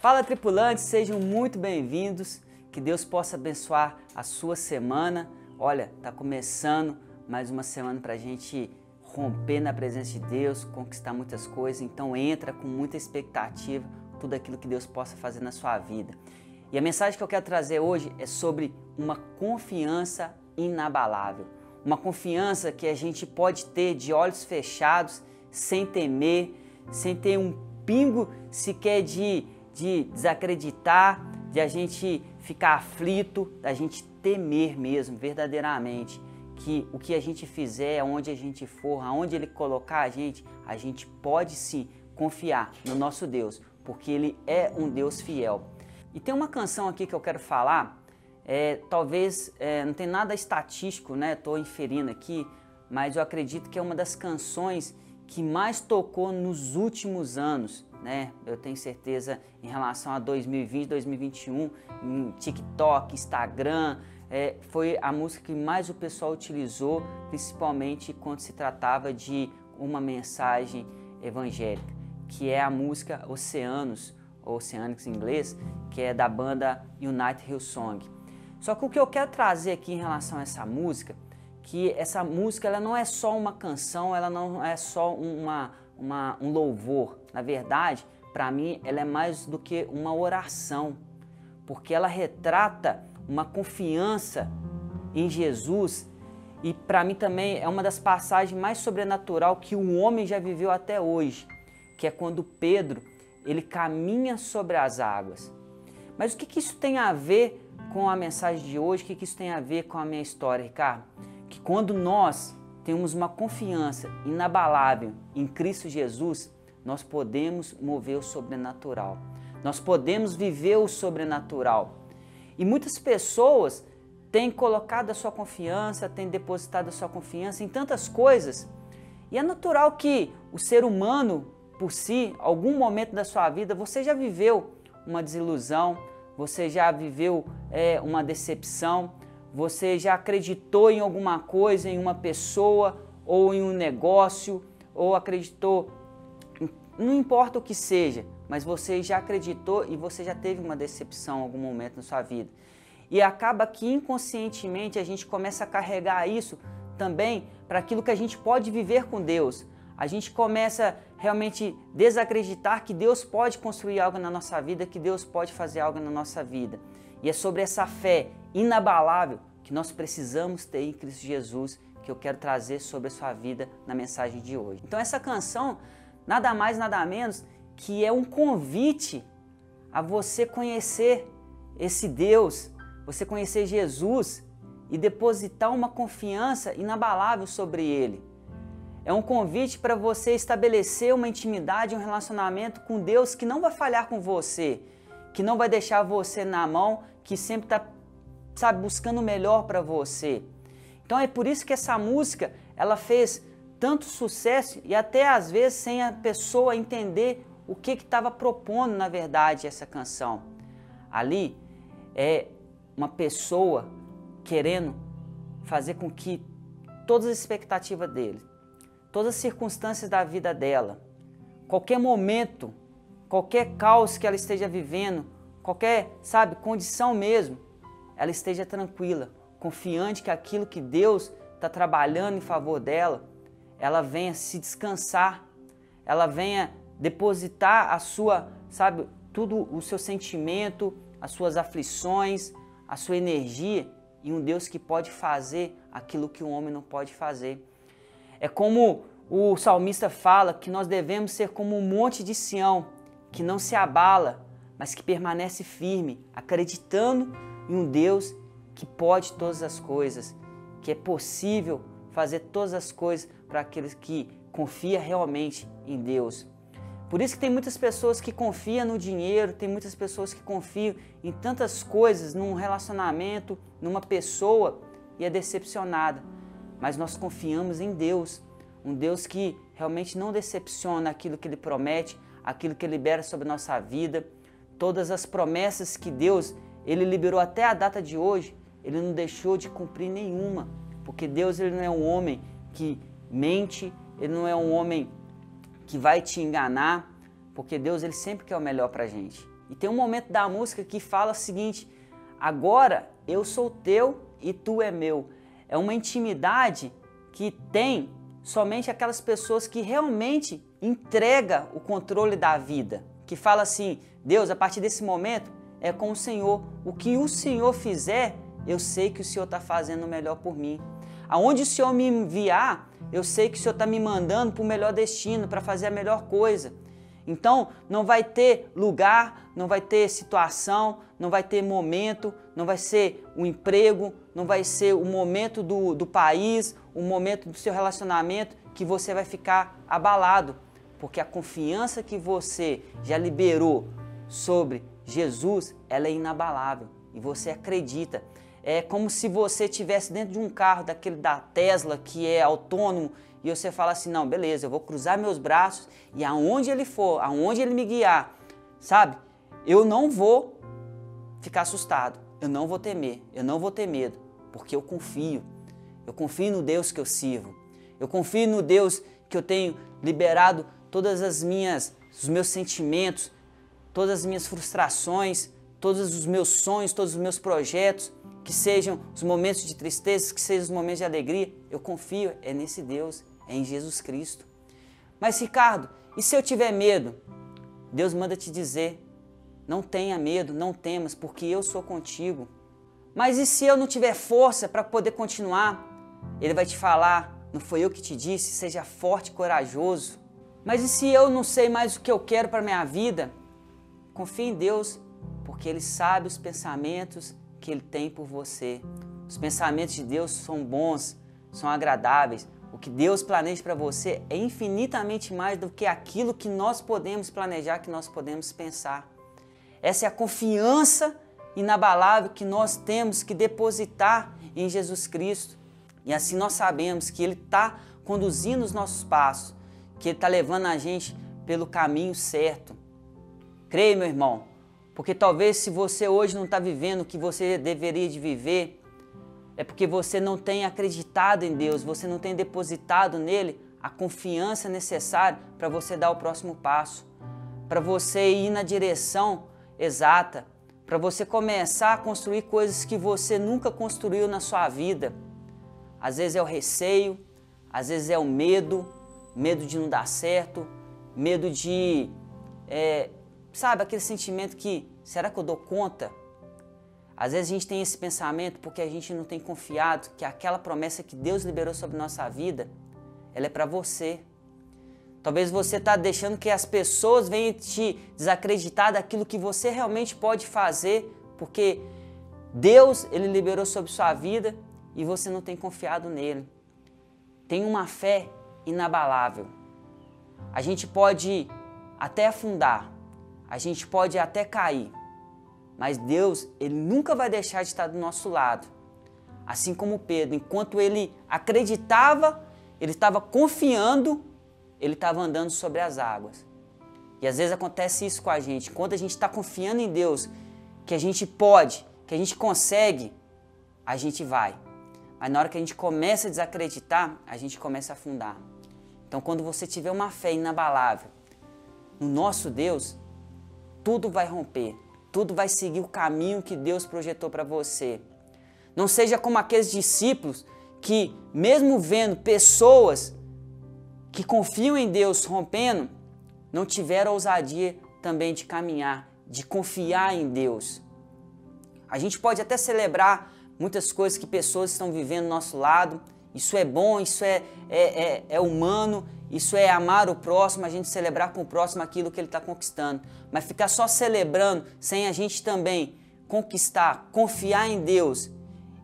Fala tripulantes, sejam muito bem-vindos. Que Deus possa abençoar a sua semana. Olha, tá começando mais uma semana para a gente romper na presença de Deus, conquistar muitas coisas. Então entra com muita expectativa tudo aquilo que Deus possa fazer na sua vida. E a mensagem que eu quero trazer hoje é sobre uma confiança inabalável. Uma confiança que a gente pode ter de olhos fechados, sem temer, sem ter um pingo sequer de, de desacreditar, de a gente ficar aflito, da gente temer mesmo, verdadeiramente. Que o que a gente fizer, onde a gente for, aonde Ele colocar a gente, a gente pode sim confiar no nosso Deus, porque Ele é um Deus fiel. E tem uma canção aqui que eu quero falar, é, talvez é, não tem nada estatístico, né? Estou inferindo aqui, mas eu acredito que é uma das canções que mais tocou nos últimos anos, né? Eu tenho certeza em relação a 2020, 2021, em TikTok, Instagram, é, foi a música que mais o pessoal utilizou, principalmente quando se tratava de uma mensagem evangélica, que é a música Oceanos, Oceanics em inglês, que é da banda United Hillsong. Só que o que eu quero trazer aqui em relação a essa música que essa música ela não é só uma canção, ela não é só uma, uma um louvor. Na verdade, para mim, ela é mais do que uma oração, porque ela retrata uma confiança em Jesus e para mim também é uma das passagens mais sobrenatural que o homem já viveu até hoje, que é quando Pedro ele caminha sobre as águas. Mas o que, que isso tem a ver com a mensagem de hoje? O que, que isso tem a ver com a minha história, Ricardo? Que quando nós temos uma confiança inabalável em Cristo Jesus, nós podemos mover o sobrenatural. Nós podemos viver o sobrenatural. E muitas pessoas têm colocado a sua confiança, têm depositado a sua confiança em tantas coisas. E é natural que o ser humano, por si, algum momento da sua vida, você já viveu uma desilusão, você já viveu é, uma decepção, você já acreditou em alguma coisa, em uma pessoa ou em um negócio, ou acreditou, não importa o que seja, mas você já acreditou e você já teve uma decepção em algum momento na sua vida. E acaba que inconscientemente a gente começa a carregar isso também para aquilo que a gente pode viver com Deus. A gente começa realmente desacreditar que Deus pode construir algo na nossa vida, que Deus pode fazer algo na nossa vida. E é sobre essa fé inabalável que nós precisamos ter em Cristo Jesus que eu quero trazer sobre a sua vida na mensagem de hoje. Então essa canção nada mais nada menos que é um convite a você conhecer esse Deus, você conhecer Jesus e depositar uma confiança inabalável sobre ele. É um convite para você estabelecer uma intimidade, um relacionamento com Deus que não vai falhar com você, que não vai deixar você na mão, que sempre está, sabe, buscando o melhor para você. Então é por isso que essa música ela fez tanto sucesso e até às vezes sem a pessoa entender o que estava propondo na verdade essa canção. Ali é uma pessoa querendo fazer com que todas as expectativas dele, todas as circunstâncias da vida dela, qualquer momento, qualquer caos que ela esteja vivendo, qualquer, sabe, condição mesmo, ela esteja tranquila, confiante que aquilo que Deus está trabalhando em favor dela, ela venha se descansar, ela venha depositar a sua, sabe, tudo o seu sentimento, as suas aflições, a sua energia em um Deus que pode fazer aquilo que o homem não pode fazer. É como o salmista fala que nós devemos ser como um monte de Sião, que não se abala, mas que permanece firme, acreditando em um Deus que pode todas as coisas, que é possível fazer todas as coisas para aqueles que confiam realmente em Deus. Por isso que tem muitas pessoas que confiam no dinheiro, tem muitas pessoas que confiam em tantas coisas, num relacionamento, numa pessoa e é decepcionada. Mas nós confiamos em Deus, um Deus que realmente não decepciona aquilo que Ele promete, aquilo que Ele libera sobre a nossa vida. Todas as promessas que Deus Ele liberou até a data de hoje, Ele não deixou de cumprir nenhuma, porque Deus Ele não é um homem que mente, Ele não é um homem que vai te enganar, porque Deus ele sempre quer o melhor para gente. E tem um momento da música que fala o seguinte: agora eu sou teu e tu é meu. É uma intimidade que tem somente aquelas pessoas que realmente entrega o controle da vida, que fala assim: Deus, a partir desse momento é com o Senhor. O que o Senhor fizer, eu sei que o Senhor está fazendo o melhor por mim. Aonde o Senhor me enviar, eu sei que o Senhor está me mandando para o melhor destino, para fazer a melhor coisa. Então, não vai ter lugar, não vai ter situação, não vai ter momento, não vai ser o emprego, não vai ser o momento do, do país, o momento do seu relacionamento que você vai ficar abalado, porque a confiança que você já liberou sobre Jesus, ela é inabalável e você acredita. É como se você estivesse dentro de um carro daquele da Tesla que é autônomo e você fala assim: não, beleza, eu vou cruzar meus braços e aonde ele for, aonde ele me guiar, sabe? Eu não vou ficar assustado, eu não vou temer, eu não vou ter medo, porque eu confio. Eu confio no Deus que eu sirvo. Eu confio no Deus que eu tenho liberado todas as minhas os meus sentimentos, todas as minhas frustrações, todos os meus sonhos, todos os meus projetos, que sejam os momentos de tristeza, que sejam os momentos de alegria. Eu confio é nesse Deus, é em Jesus Cristo. Mas, Ricardo, e se eu tiver medo? Deus manda te dizer: não tenha medo, não temas, porque eu sou contigo. Mas e se eu não tiver força para poder continuar? Ele vai te falar: não foi eu que te disse, seja forte e corajoso. Mas e se eu não sei mais o que eu quero para minha vida? Confie em Deus, porque Ele sabe os pensamentos que Ele tem por você. Os pensamentos de Deus são bons, são agradáveis, o que Deus planeja para você é infinitamente mais do que aquilo que nós podemos planejar, que nós podemos pensar. Essa é a confiança inabalável que nós temos que depositar em Jesus Cristo. E assim nós sabemos que Ele está conduzindo os nossos passos, que Ele está levando a gente pelo caminho certo. Creia, meu irmão, porque talvez se você hoje não está vivendo o que você deveria de viver, é porque você não tem acreditado em Deus, você não tem depositado nele a confiança necessária para você dar o próximo passo, para você ir na direção exata, para você começar a construir coisas que você nunca construiu na sua vida. Às vezes é o receio, às vezes é o medo, medo de não dar certo, medo de, é, sabe, aquele sentimento que será que eu dou conta? Às vezes a gente tem esse pensamento porque a gente não tem confiado que aquela promessa que Deus liberou sobre nossa vida, ela é para você. Talvez você está deixando que as pessoas venham te desacreditar daquilo que você realmente pode fazer, porque Deus ele liberou sobre sua vida e você não tem confiado nele. Tem uma fé inabalável. A gente pode até afundar, a gente pode até cair, mas Deus, ele nunca vai deixar de estar do nosso lado. Assim como Pedro, enquanto ele acreditava, ele estava confiando, ele estava andando sobre as águas. E às vezes acontece isso com a gente. Enquanto a gente está confiando em Deus, que a gente pode, que a gente consegue, a gente vai. Mas na hora que a gente começa a desacreditar, a gente começa a afundar. Então, quando você tiver uma fé inabalável no nosso Deus, tudo vai romper tudo vai seguir o caminho que Deus projetou para você. Não seja como aqueles discípulos que, mesmo vendo pessoas que confiam em Deus rompendo, não tiveram ousadia também de caminhar, de confiar em Deus. A gente pode até celebrar muitas coisas que pessoas estão vivendo do nosso lado, isso é bom, isso é, é, é, é humano, isso é amar o próximo, a gente celebrar com o próximo aquilo que ele está conquistando. Mas ficar só celebrando sem a gente também conquistar, confiar em Deus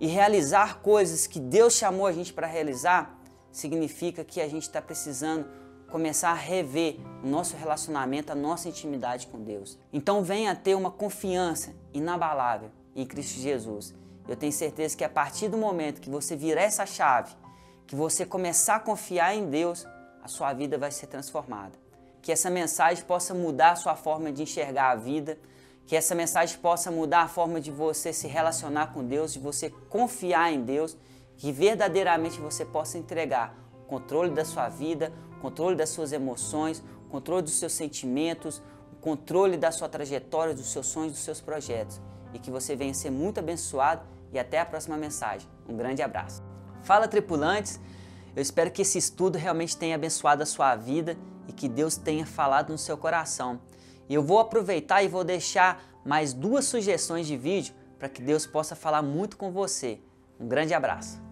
e realizar coisas que Deus chamou a gente para realizar, significa que a gente está precisando começar a rever o nosso relacionamento, a nossa intimidade com Deus. Então venha ter uma confiança inabalável em Cristo Jesus. Eu tenho certeza que a partir do momento que você virar essa chave, que você começar a confiar em Deus, a sua vida vai ser transformada. Que essa mensagem possa mudar a sua forma de enxergar a vida, que essa mensagem possa mudar a forma de você se relacionar com Deus, de você confiar em Deus, que verdadeiramente você possa entregar o controle da sua vida, o controle das suas emoções, o controle dos seus sentimentos, o controle da sua trajetória, dos seus sonhos, dos seus projetos. E que você venha ser muito abençoado e até a próxima mensagem. Um grande abraço. Fala, tripulantes! Eu espero que esse estudo realmente tenha abençoado a sua vida e que Deus tenha falado no seu coração. E eu vou aproveitar e vou deixar mais duas sugestões de vídeo para que Deus possa falar muito com você. Um grande abraço.